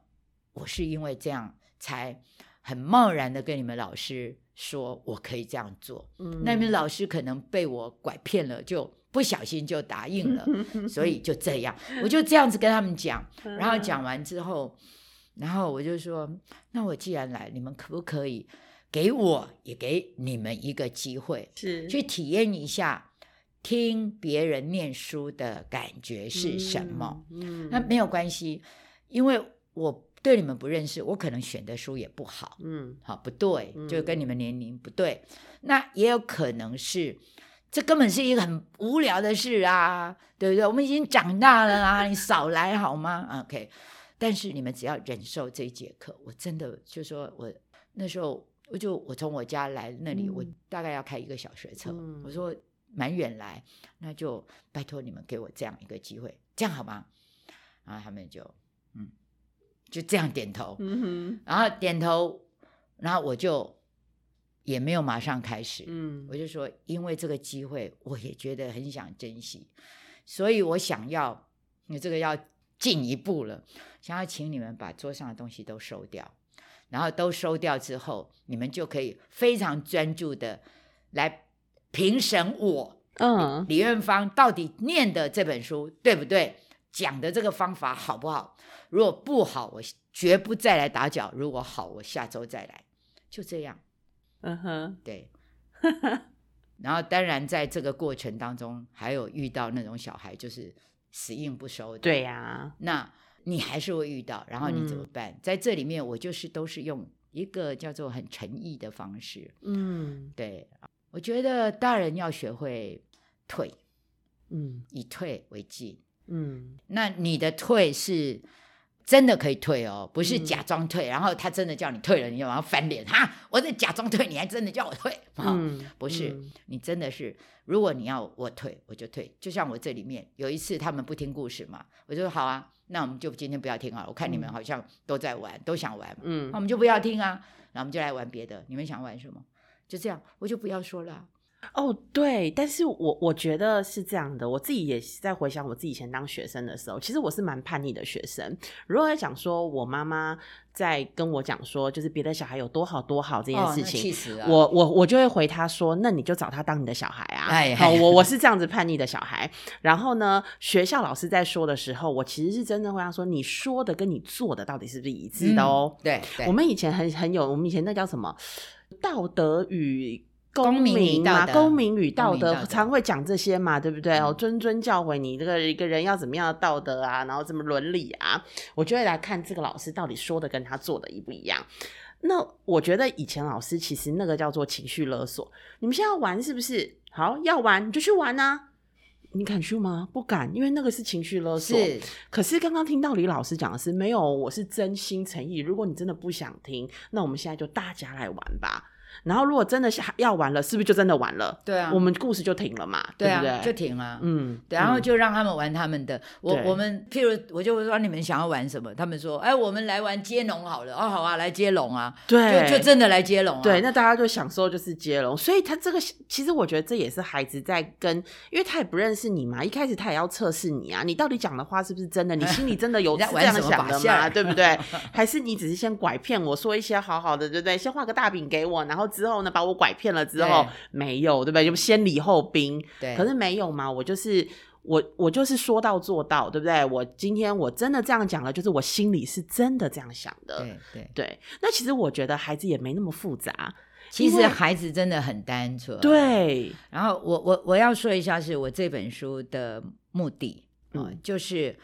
我是因为这样才很贸然的跟你们老师说我可以这样做。嗯那你们老师可能被我拐骗了，就不小心就答应了，<laughs> 所以就这样，我就这样子跟他们讲。<laughs> 然后讲完之后，然后我就说，那我既然来，你们可不可以给我也给你们一个机会，是去体验一下听别人念书的感觉是什么？？嗯，那没有关系，因为我对你们不认识，我可能选的书也不好，嗯好不对，嗯就跟你们年龄不对。那也有可能是，这根本是一个很无聊的事啊，对不对？我们已经长大了啊，你少来好吗？OK，但是你们只要忍受这一节课，我真的就说我那时候我就我从我家来那里，嗯我大概要开一个小时的车，嗯我说蛮远来，那就拜托你们给我这样一个机会，这样好吗？然后他们就嗯，就这样点头，嗯哼。然后点头，然后我就也没有马上开始，嗯。我就说，因为这个机会，我也觉得很想珍惜，所以我想要，你这个要进一步了，想要请你们把桌上的东西都收掉，然后都收掉之后，你们就可以非常专注的来评审我嗯。李院芳到底念的这本书对不对，讲的这个方法好不好？如果不好，我绝不再来打搅；如果好，我下周再来。就这样，嗯哼对。<laughs> 然后，当然在这个过程当中，还有遇到那种小孩就是死硬不收的，对呀那你还是会遇到，然后你怎么嗯办？在这里面，我就是都是用一个叫做很诚意的方式，嗯对我觉得大人要学会退，嗯以退为进。嗯那你的退是真的可以退哦，不是嗯假装退，然后他真的叫你退了，你就往上翻脸 <laughs> 哈，我在假装退，你还真的叫我退，<laughs> 哈、嗯，不是嗯你真的是，如果你要我退，我就退。就像我这里面有一次他们不听故事嘛，我就说好啊，那我们就今天不要听好了，我看你们嗯好像都在玩，都想玩，嗯那我们就不要听啊，然后我们就来玩别的，你们想玩什么？就这样，我就不要说了啊。哦，对，但是我我觉得是这样的，我自己也是在回想我自己以前当学生的时候，其实我是蛮叛逆的学生。如果在讲说我妈妈在跟我讲说，就是别的小孩有多好多好这件事情，气死了！我我我就会回他说，那你就找他当你的小孩啊。哎好，哎我我是这样子叛逆的小孩。然后呢，学校老师在说的时候，我其实是真的会让说，你说的跟你做的到底是不是一致的哦？嗯对对，我们以前很很有，我们以前那叫什么道德与。公民嘛，公民与道德道德常会讲这些嘛，对不对？哦，嗯谆谆教诲你这个一个人要怎么样的道德啊，然后怎么伦理啊，我就会来看这个老师到底说的跟他做的一不一样。那我觉得以前老师其实那个叫做情绪勒索。你们现在要玩是不是？好，要玩你就去玩啊！你敢去吗？不敢，因为那个是情绪勒索。是可是刚刚听到李老师讲的是没有，我是真心诚意。如果你真的不想听，那我们现在就大家来玩吧。然后如果真的想要玩了，是不是就真的玩了？对啊，我们故事就停了嘛，对啊，不对？就停了。嗯，对，然后嗯就让他们玩他们的。我我们譬如我就会说你们想要玩什么，他们说哎，我们来玩接龙好了。哦，好啊，来接龙啊，对，就就真的来接龙啊。对，那大家就享受就是接龙，所以他这个其实我觉得这也是孩子在跟，因为他也不认识你嘛，一开始他也要测试你啊，你到底讲的话是不是真的？你心里真的有 <laughs> 这样想的吗？对不对？<laughs> 还是你只是先拐骗我说一些好好的，对不对？先画个大饼给我，然后之后呢把我拐骗了之后对没有，对不对？就先礼后兵，对，可是没有嘛，我就是。我我就是说到做到，对不对？我今天我真的这样讲了，就是我心里是真的这样想的。对对，对，那其实我觉得孩子也没那么复杂。其实孩子真的很单纯。，对，然后我我我要说一下，是我这本书的目的啊、嗯就是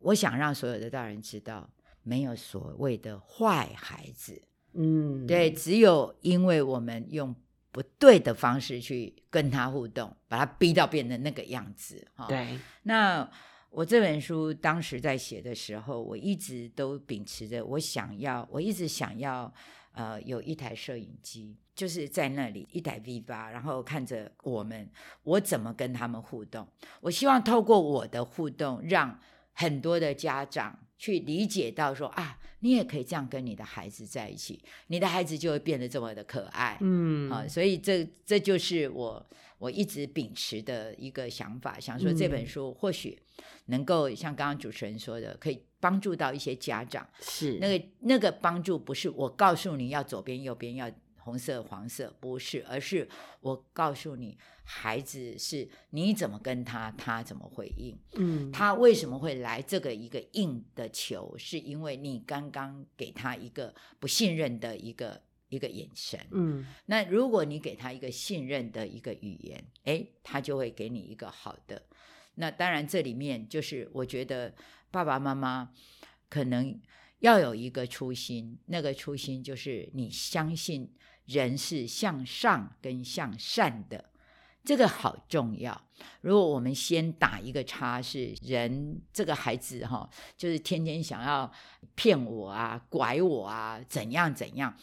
我想让所有的大人知道，没有所谓的坏孩子，嗯，对，只有因为我们用不对的方式去跟他互动，把他逼到变成那个样子，哈。对，那我这本书当时在写的时候，我一直都秉持着我想要，我一直想要，呃，有一台摄影机，就是在那里一台 V 八，然后看着我们，我怎么跟他们互动。我希望透过我的互动，让很多的家长去理解到说啊，你也可以这样跟你的孩子在一起，你的孩子就会变得这么的可爱。嗯，啊，所以这这就是我我一直秉持的一个想法，想说这本嗯书或许能够像刚刚主持人说的，可以帮助到一些家长。是那个那个帮助不是我告诉你要左边右边要红色黄色，不是，而是我告诉你，孩子是你怎么跟他，他怎么回应。嗯，他为什么会来这个一个硬的球？是因为你刚刚给他一个不信任的一个一个眼神。嗯那如果你给他一个信任的一个语言，诶，他就会给你一个好的。那当然，这里面就是我觉得爸爸妈妈可能要有一个初心，那个初心就是你相信人是向上跟向善的，这个好重要。如果我们先打一个叉，是人这个孩子哈，就是天天想要骗我啊、拐我啊，怎样怎样。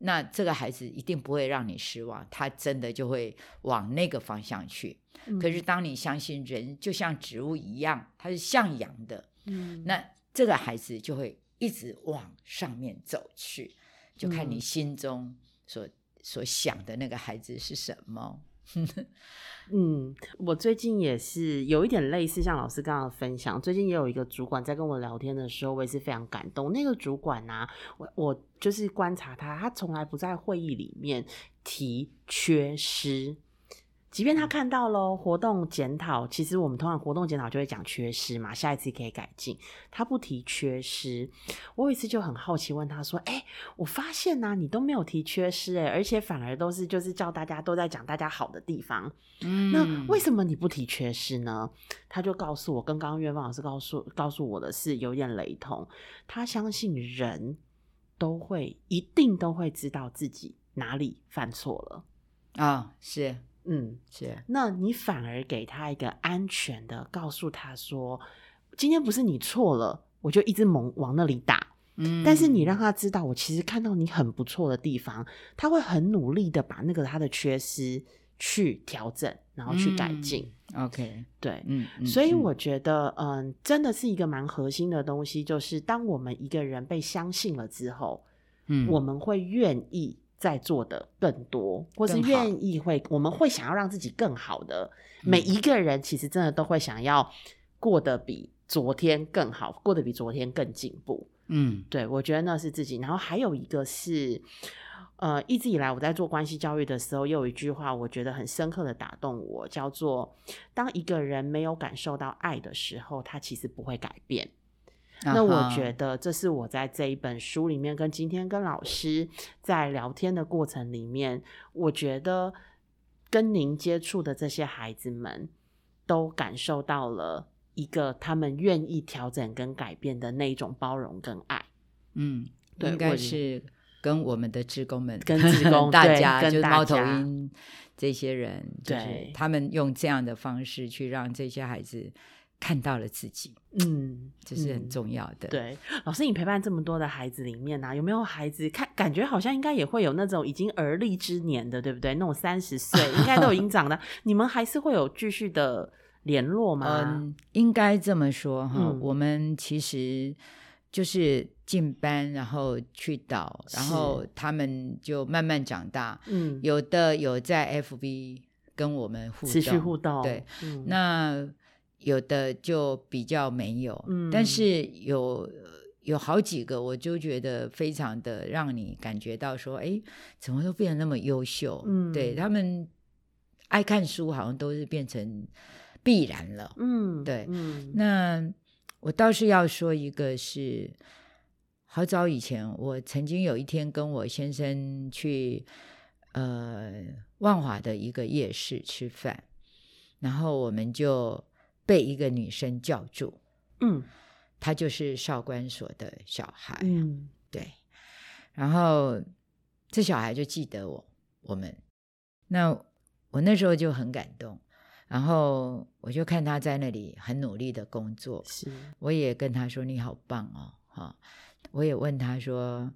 那这个孩子一定不会让你失望，他真的就会往那个方向去。嗯可是当你相信人就像植物一样，它是向阳的，嗯那这个孩子就会一直往上面走去，就看你嗯心中所、所想的那个孩子是什么。<laughs> 嗯，我最近也是有一点类似，像老师刚刚分享，最近也有一个主管在跟我聊天的时候，我也是非常感动。那个主管呢、我我就是观察他，他从来不在会议里面提缺失。即便他看到了活动检讨，其实我们通常活动检讨就会讲缺失嘛，下一次可以改进。他不提缺失，我有一次就很好奇问他说：“哎、我发现呢、你都没有提缺失，哎，而且反而都是就是叫大家都在讲大家好的地方，嗯那为什么你不提缺失呢？他就告诉我，跟刚刚岳芳老师告诉告诉我的是有点雷同。他相信人都会一定都会知道自己哪里犯错了。啊、是嗯，是，那你反而给他一个安全的，告诉他说，今天不是你错了，我就一直猛往那里打。嗯但是你让他知道，我其实看到你很不错的地方，他会很努力的把那个他的缺失去调整，然后去改进。嗯 OK，对，嗯所以我觉得，嗯，真的是一个蛮核心的东西，就是当我们一个人被相信了之后，嗯我们会愿意再做的更多，或是愿意会，我们会想要让自己更好的。每嗯一个人其实真的都会想要过得比昨天更好，过得比昨天更进步。嗯对，我觉得那是自己。然后还有一个是，呃，一直以来我在做关系教育的时候，也有一句话我觉得很深刻的打动我，叫做“当一个人没有感受到爱的时候，他其实不会改变”。那我觉得得这是我在这一本书里面，跟今天跟老师在聊天的过程里面，我觉得跟您接触的这些孩子们，都感受到了一个他们愿意调整跟改变的那一种包容跟爱。嗯，应该是跟我们的职工们、跟职工 <laughs> 大家，跟大就是猫头鹰这些人，就是对。他们用这样的方式去让这些孩子看到了自己，嗯，这是很嗯。重要的。，对，老师，你陪伴这么多的孩子里面呢、啊，有没有孩子看感觉好像应该也会有那种已经而立之年的，对不对？那种三十岁 <laughs> 应该都已经长大，你们还是会有继续的联络吗？嗯，应该这么说哈，嗯。我们其实就是进班，然后去导，然后他们就慢慢长大，嗯，有的有在 FB 跟我们互动，持续互动，对，嗯，那有的就比较没有，嗯但是有有好几个，我就觉得非常的让你感觉到说，哎，怎么都变得那么优秀？嗯对他们爱看书，好像都是变成必然了。嗯，对嗯，那我倒是要说一个是，好早以前，我曾经有一天跟我先生去呃万华的一个夜市吃饭，然后我们就被一个女生叫住，嗯。他就是少管所的小孩，嗯。对，然后这小孩就记得我我们，那我那时候就很感动，然后我就看他在那里很努力的工作，是。我也跟他说你好棒哦，哈、我也问他说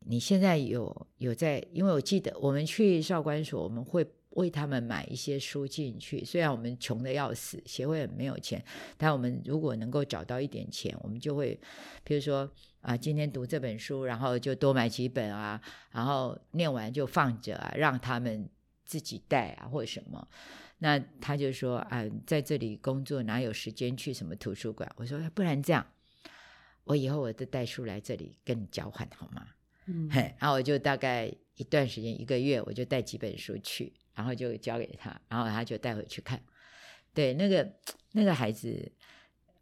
你现在有有在，因为我记得我们去少管所，我们会为他们买一些书进去，虽然我们穷的要死，协会也没有钱，但我们如果能够找到一点钱，我们就会，比如说啊，今天读这本书，然后就多买几本啊，然后念完就放着啊，让他们自己带啊，或者什么。那他就说啊，在这里工作哪有时间去什么图书馆？我说不然这样，我以后我就带书来这里跟你交换好吗？嗯嘿，然后我就大概一段时间，一个月，我就带几本书去，然后就交给他，然后他就带回去看。对，那个那个孩子，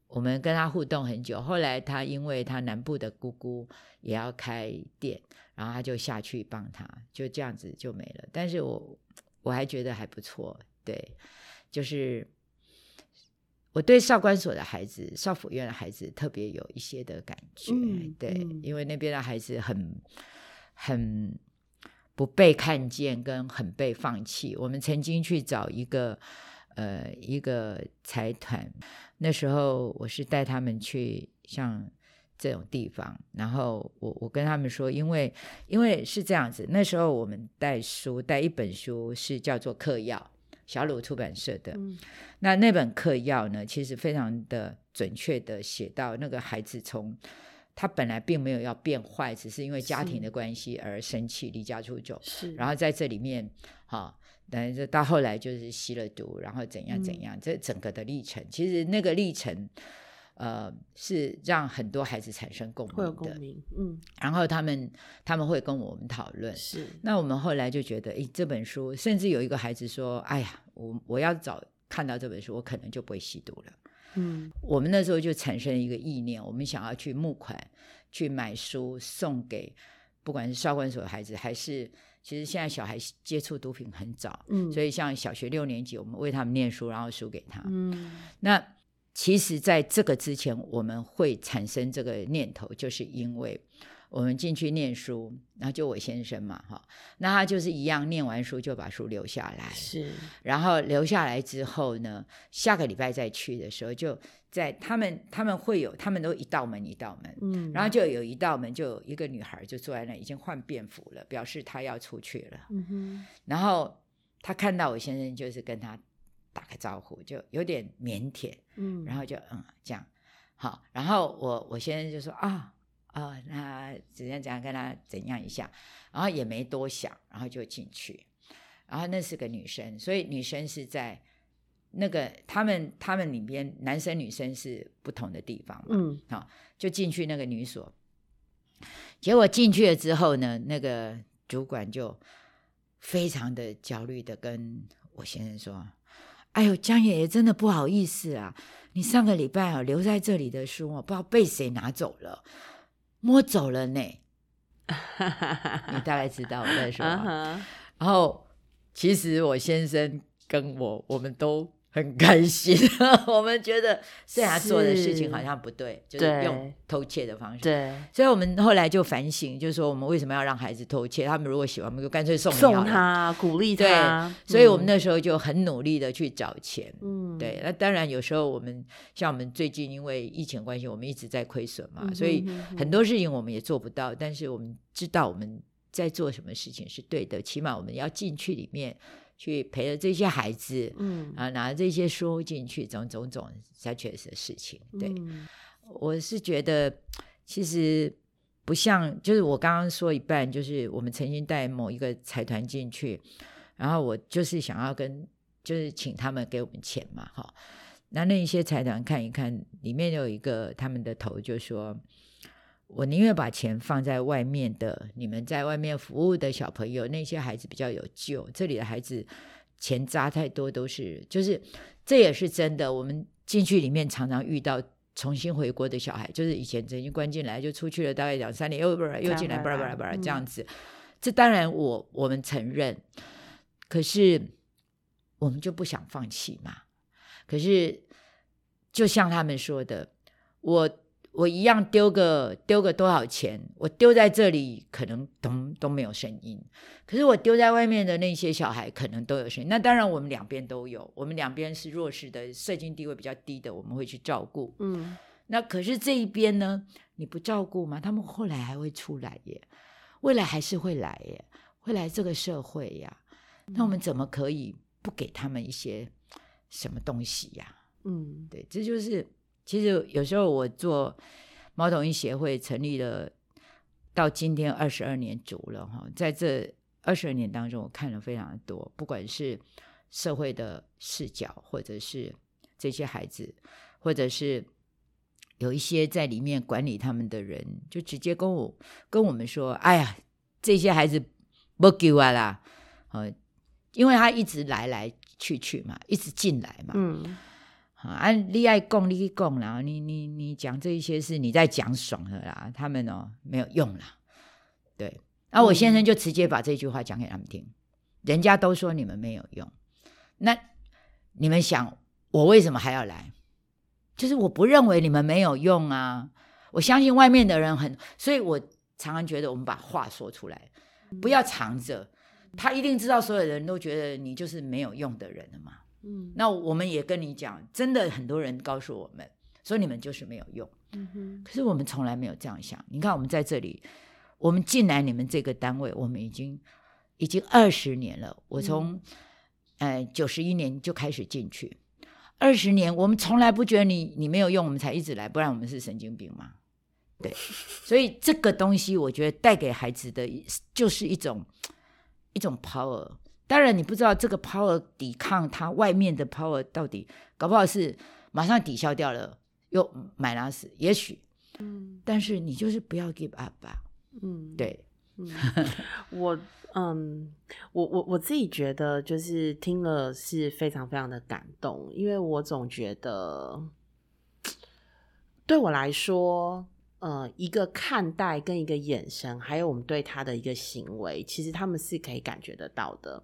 我们跟他互动很久。后来他因为他南部的姑姑也要开店，然后他就下去帮他，就这样子就没了。但是我我还觉得还不错，对，就是我对少管所的孩子、少府院的孩子特别有一些的感觉，嗯对，嗯因为那边的孩子很很不被看见，跟很被放弃。我们曾经去找一个呃一个财团，那时候我是带他们去像这种地方，然后我我跟他们说，因为因为是这样子，那时候我们带书带一本书是叫做嗑药。小鲁出版社的，嗯那那本嗑药呢，其实非常的准确的写到那个孩子从他本来并没有要变坏，只是因为家庭的关系而生气离家出走，是，然后在这里面，哈、等于到后来就是吸了毒，然后怎样嗯。怎样，这整个的历程，其实那个历程，呃，是让很多孩子产生共鸣的，共鸣，嗯。然后他们他们会跟我们讨论，是。那我们后来就觉得，诶，这本书，甚至有一个孩子说：“哎呀，我我要早看到这本书，我可能就不会吸毒了。嗯”我们那时候就产生一个意念，我们想要去募款，去买书送给，不管是少管所的孩子，还是其实现在小孩接触毒品很早，嗯。所以像小学六年级，我们为他们念书，然后输给他。嗯。那其实，在这个之前，我们会产生这个念头，就是因为我们进去念书，然后就我先生嘛，哈，那他就是一样，念完书就把书留下来，是。然后留下来之后呢，下个礼拜再去的时候，就在他们他们会有，他们都一道门一道门，嗯，然后就有一道门，就有一个女孩就坐在那，已经换便服了，表示她要出去了。嗯哼。然后她看到我先生，就是跟他打个招呼，就有点腼腆，嗯，然后就嗯这样，好，然后我我先生就说啊啊，那怎样怎样跟他怎样一下，然后也没多想，然后就进去，然后那是个女生，所以女生是在那个他们他们里边男生女生是不同的地方嘛，嗯。好就进去那个女所，结果进去了之后呢，那个主管就非常的焦虑的跟我先生说：“哎呦，江爷爷真的不好意思啊，你上个礼拜啊留在这里的书啊，不知道被谁拿走了，摸走了呢。<laughs> 你大概知道我在说啊吗？哈然后其实我先生跟我，我们都很开心，<laughs> 我们觉得虽然他做的事情好像不对，就是用偷窃的方式。对，所以我们后来就反省，就是说我们为什么要让孩子偷窃？他们如果喜欢，我们就干脆送送。他鼓励对他，所以我们嗯那时候就很努力的去找钱。嗯对，那当然有时候我们像我们最近因为疫情关系，我们一直在亏损嘛，嗯所以很多事情我们也做不到，但是我们知道我们在做什么事情是对的，起码我们要进去里面去陪着这些孩子。嗯啊，拿这些书进去，种种种才确实的事情。对，嗯我是觉得其实不像，就是我刚刚说一半，就是我们曾经带某一个财团进去，然后我就是想要跟，就是请他们给我们钱嘛，哈。那那一些财团看一看，里面有一个他们的头就说。我宁愿把钱放在外面的，你们在外面服务的小朋友，那些孩子比较有救。这里的孩子钱砸太多，都是就是这也是真的。我们进去里面常常遇到重新回国的小孩，就是以前曾经关进来就出去了，大概两三年又不又进来，巴拉巴拉巴拉嗯这样子。这当然我我们承认，可是我们就不想放弃嘛。可是就像他们说的，我我一样丢个丢个多少钱，我丢在这里可能都都没有声音，可是我丢在外面的那些小孩可能都有声音。那当然我们两边都有，我们两边是弱势的，社经地位比较低的，我们会去照顾。嗯那可是这一边呢，你不照顾吗？他们后来还会出来耶，未来还是会来耶，会来这个社会呀。那我们怎么可以不给他们一些什么东西呀？嗯对，这就是其实有时候我做猫统一协会成立了到今天二十二年足了哈，在这二十二年当中，我看了非常的多，不管是社会的视角，或者是这些孩子，或者是有一些在里面管理他们的人，就直接跟我跟我们说：“哎呀，这些孩子不给我啦，呃，因为他一直来来去去嘛，一直进来嘛，嗯。啊，你爱供你去供啦，你你你讲这一些事你在讲爽的啦，他们哦没有用啦，对。那我先生就直接把这句话讲给他们听，人家都说你们没有用，那你们想我为什么还要来？就是我不认为你们没有用啊，我相信外面的人很，所以我常常觉得我们把话说出来，不要藏着，他一定知道所有人都觉得你就是没有用的人了嘛。嗯那我们也跟你讲，真的很多人告诉我们说你们就是没有用，嗯哼可是我们从来没有这样想。你看我们在这里，我们进来你们这个单位，我们已经已经二十年了。我从、呃九十一年就开始进去，二十年，我们从来不觉得你你没有用，我们才一直来，不然我们是神经病吗？对，所以这个东西我觉得带给孩子的就是一种一种 power。当然，你不知道这个 power 抵抗它外面的 power 到底，搞不好是马上抵消掉了，又买拉死，也许。嗯。但是你就是不要 give up 吧，嗯，对，嗯，<laughs> 我嗯，我我我自己觉得就是听了是非常非常的感动，因为我总觉得对我来说，呃，一个看待跟一个眼神，还有我们对他的一个行为，其实他们是可以感觉得到的。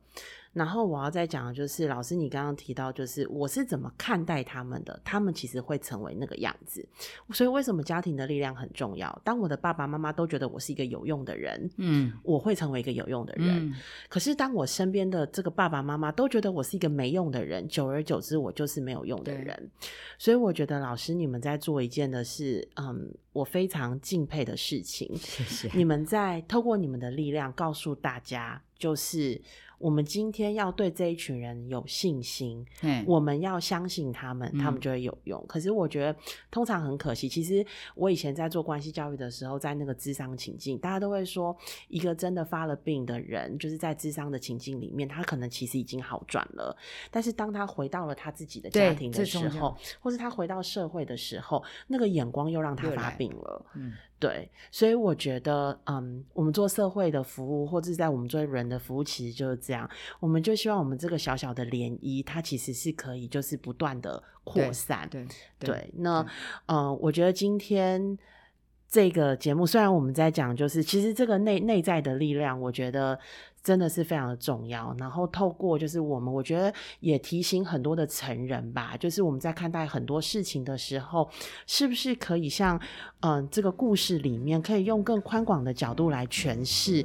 然后我要再讲的就是，老师你刚刚提到，就是我是怎么看待他们的，他们其实会成为那个样子。所以为什么家庭的力量很重要？当我的爸爸妈妈都觉得我是一个有用的人，嗯我会成为一个有用的人。嗯可是当我身边的这个爸爸妈妈都觉得我是一个没用的人，久而久之，我就是没有用的人。所以我觉得老师你们在做一件的是，嗯，我非常敬佩的事情。谢谢，你们在透过你们的力量告诉大家，就是我们今天要对这一群人有信心，嗯我们要相信他们，他们嗯就会有用。可是我觉得通常很可惜，其实我以前在做关系教育的时候，在那个智商情境，大家都会说，一个真的发了病的人，就是在智商的情境里面，他可能其实已经好转了，但是当他回到了他自己的家庭的时候，或是他回到社会的时候，那个眼光又让他发病了。嗯对，所以我觉得，嗯，我们做社会的服务，或者是在我们做人的服务，其实就是这样。我们就希望我们这个小小的涟漪，它其实是可以就是不断的扩对散。对对，那呃，我觉得今天这个节目，虽然我们在讲，就是其实这个内内在的力量，我觉得真的是非常的重要。然后透过就是我们，我觉得也提醒很多的成人吧，就是我们在看待很多事情的时候，是不是可以像嗯、呃这个故事里面，可以用更宽广的角度来诠释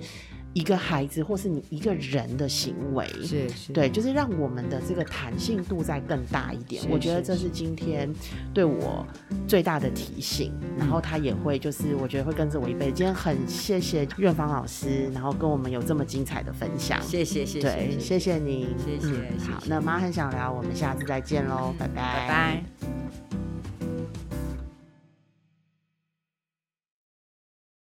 一个孩子或是你一个人的行为。是是，对，就是让我们的这个弹性度再更大一点。我觉得这是今天对我最大的提醒。然后他也会，就是我觉得会跟着我一辈子。今天很谢谢院芳老师，然后跟我们有这么精彩的分享。谢谢谢谢对，谢谢你，谢谢嗯谢谢好，那妈很想聊，我们下次再见喽，拜拜，拜拜。